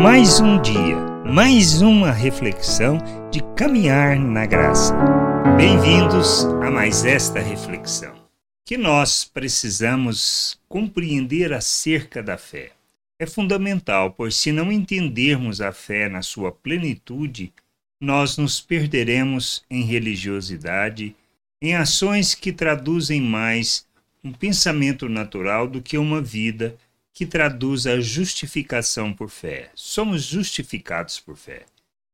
Mais um dia, mais uma reflexão de caminhar na graça. Bem-vindos a mais esta reflexão. Que nós precisamos compreender acerca da fé. É fundamental, pois se não entendermos a fé na sua plenitude, nós nos perderemos em religiosidade, em ações que traduzem mais um pensamento natural do que uma vida que traduz a justificação por fé. Somos justificados por fé.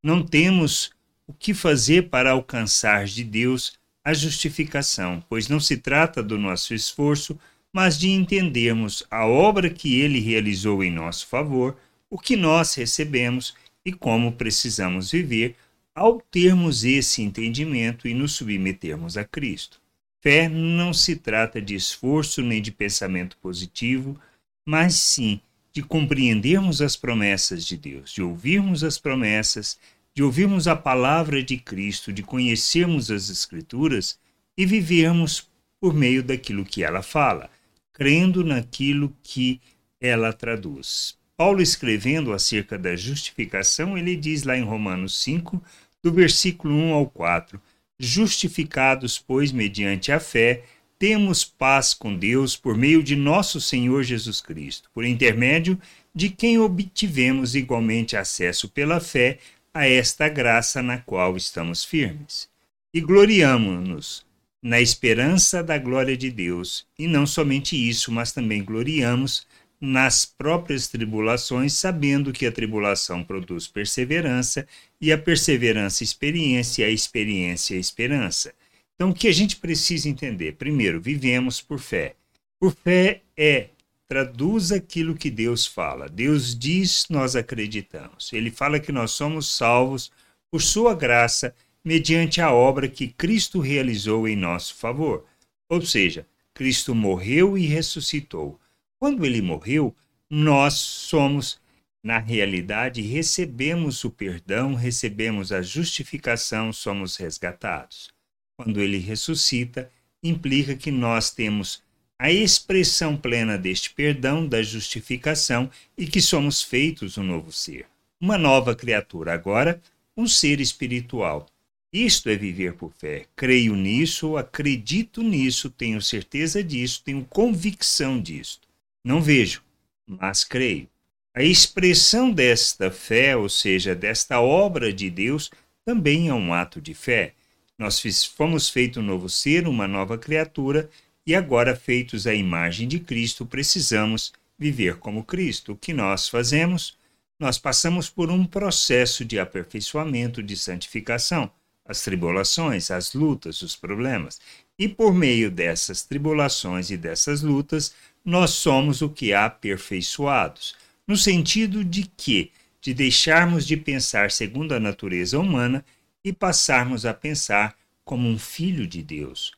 Não temos o que fazer para alcançar de Deus a justificação, pois não se trata do nosso esforço, mas de entendermos a obra que ele realizou em nosso favor, o que nós recebemos e como precisamos viver ao termos esse entendimento e nos submetermos a Cristo. Fé não se trata de esforço nem de pensamento positivo, mas sim de compreendermos as promessas de Deus, de ouvirmos as promessas, de ouvirmos a palavra de Cristo, de conhecermos as Escrituras e vivermos por meio daquilo que ela fala, crendo naquilo que ela traduz. Paulo, escrevendo acerca da justificação, ele diz lá em Romanos 5, do versículo 1 ao 4: Justificados, pois, mediante a fé, temos paz com Deus por meio de nosso Senhor Jesus Cristo, por intermédio de quem obtivemos igualmente acesso pela fé a esta graça na qual estamos firmes. E gloriamo-nos na esperança da glória de Deus, e não somente isso, mas também gloriamos nas próprias tribulações, sabendo que a tribulação produz perseverança, e a perseverança, experiência, e a experiência, esperança. Então, o que a gente precisa entender? Primeiro, vivemos por fé. Por fé é traduz aquilo que Deus fala. Deus diz, nós acreditamos. Ele fala que nós somos salvos por sua graça, mediante a obra que Cristo realizou em nosso favor. Ou seja, Cristo morreu e ressuscitou. Quando ele morreu, nós somos, na realidade, recebemos o perdão, recebemos a justificação, somos resgatados quando ele ressuscita, implica que nós temos a expressão plena deste perdão, da justificação e que somos feitos um novo ser. Uma nova criatura, agora, um ser espiritual. Isto é viver por fé. Creio nisso, acredito nisso, tenho certeza disso, tenho convicção disto. Não vejo, mas creio. A expressão desta fé, ou seja, desta obra de Deus, também é um ato de fé. Nós fomos feito um novo ser, uma nova criatura, e agora, feitos à imagem de Cristo, precisamos viver como Cristo. O que nós fazemos? Nós passamos por um processo de aperfeiçoamento, de santificação, as tribulações, as lutas, os problemas. E por meio dessas tribulações e dessas lutas, nós somos o que aperfeiçoados, no sentido de que, de deixarmos de pensar segundo a natureza humana e passarmos a pensar como um filho de Deus.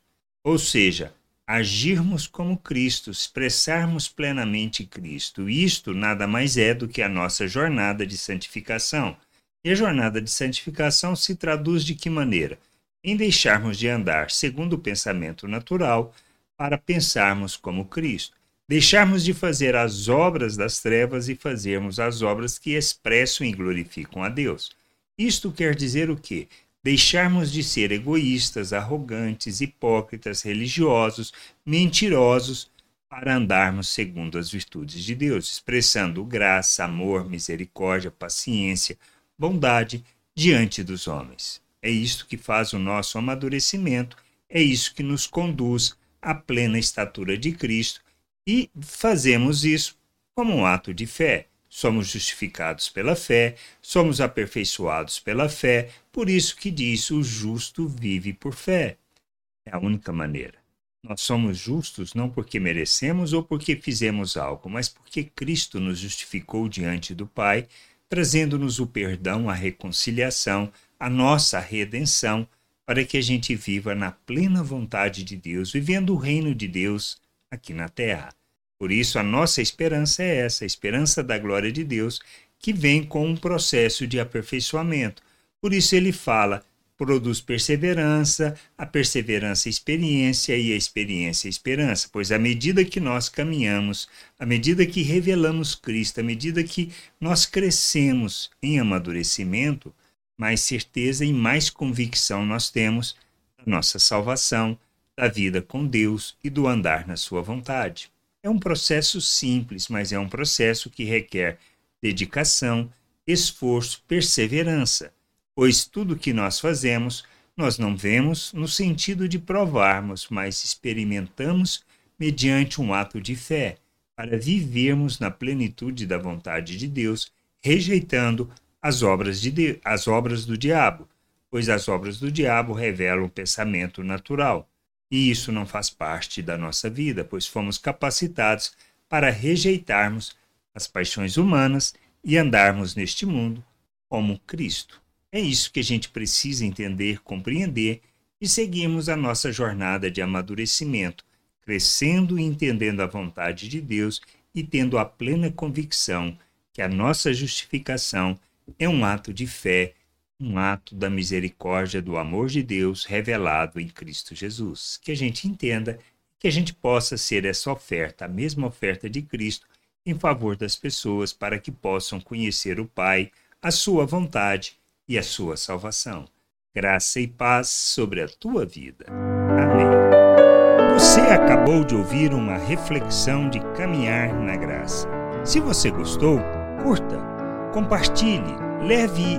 Ou seja, agirmos como Cristo, expressarmos plenamente Cristo. Isto nada mais é do que a nossa jornada de santificação. E a jornada de santificação se traduz de que maneira? Em deixarmos de andar segundo o pensamento natural para pensarmos como Cristo. Deixarmos de fazer as obras das trevas e fazermos as obras que expressam e glorificam a Deus. Isto quer dizer o quê? Deixarmos de ser egoístas, arrogantes, hipócritas, religiosos, mentirosos, para andarmos segundo as virtudes de Deus, expressando graça, amor, misericórdia, paciência, bondade diante dos homens. É isto que faz o nosso amadurecimento, é isso que nos conduz à plena estatura de Cristo e fazemos isso como um ato de fé somos justificados pela fé, somos aperfeiçoados pela fé, por isso que diz: o justo vive por fé. É a única maneira. Nós somos justos não porque merecemos ou porque fizemos algo, mas porque Cristo nos justificou diante do Pai, trazendo-nos o perdão, a reconciliação, a nossa redenção, para que a gente viva na plena vontade de Deus, vivendo o reino de Deus aqui na terra. Por isso, a nossa esperança é essa, a esperança da glória de Deus, que vem com um processo de aperfeiçoamento. Por isso, ele fala: produz perseverança, a perseverança experiência e a experiência esperança, pois à medida que nós caminhamos, à medida que revelamos Cristo, à medida que nós crescemos em amadurecimento, mais certeza e mais convicção nós temos da nossa salvação, da vida com Deus e do andar na sua vontade. É um processo simples, mas é um processo que requer dedicação, esforço, perseverança pois tudo que nós fazemos, nós não vemos no sentido de provarmos, mas experimentamos mediante um ato de fé, para vivermos na plenitude da vontade de Deus, rejeitando as obras, de, as obras do diabo, pois as obras do diabo revelam o pensamento natural. E isso não faz parte da nossa vida, pois fomos capacitados para rejeitarmos as paixões humanas e andarmos neste mundo como Cristo. É isso que a gente precisa entender, compreender e seguirmos a nossa jornada de amadurecimento, crescendo e entendendo a vontade de Deus e tendo a plena convicção que a nossa justificação é um ato de fé, um ato da misericórdia do amor de Deus revelado em Cristo Jesus. Que a gente entenda, que a gente possa ser essa oferta, a mesma oferta de Cristo, em favor das pessoas para que possam conhecer o Pai, a sua vontade e a sua salvação. Graça e paz sobre a tua vida. Amém. Você acabou de ouvir uma reflexão de caminhar na graça. Se você gostou, curta, compartilhe, leve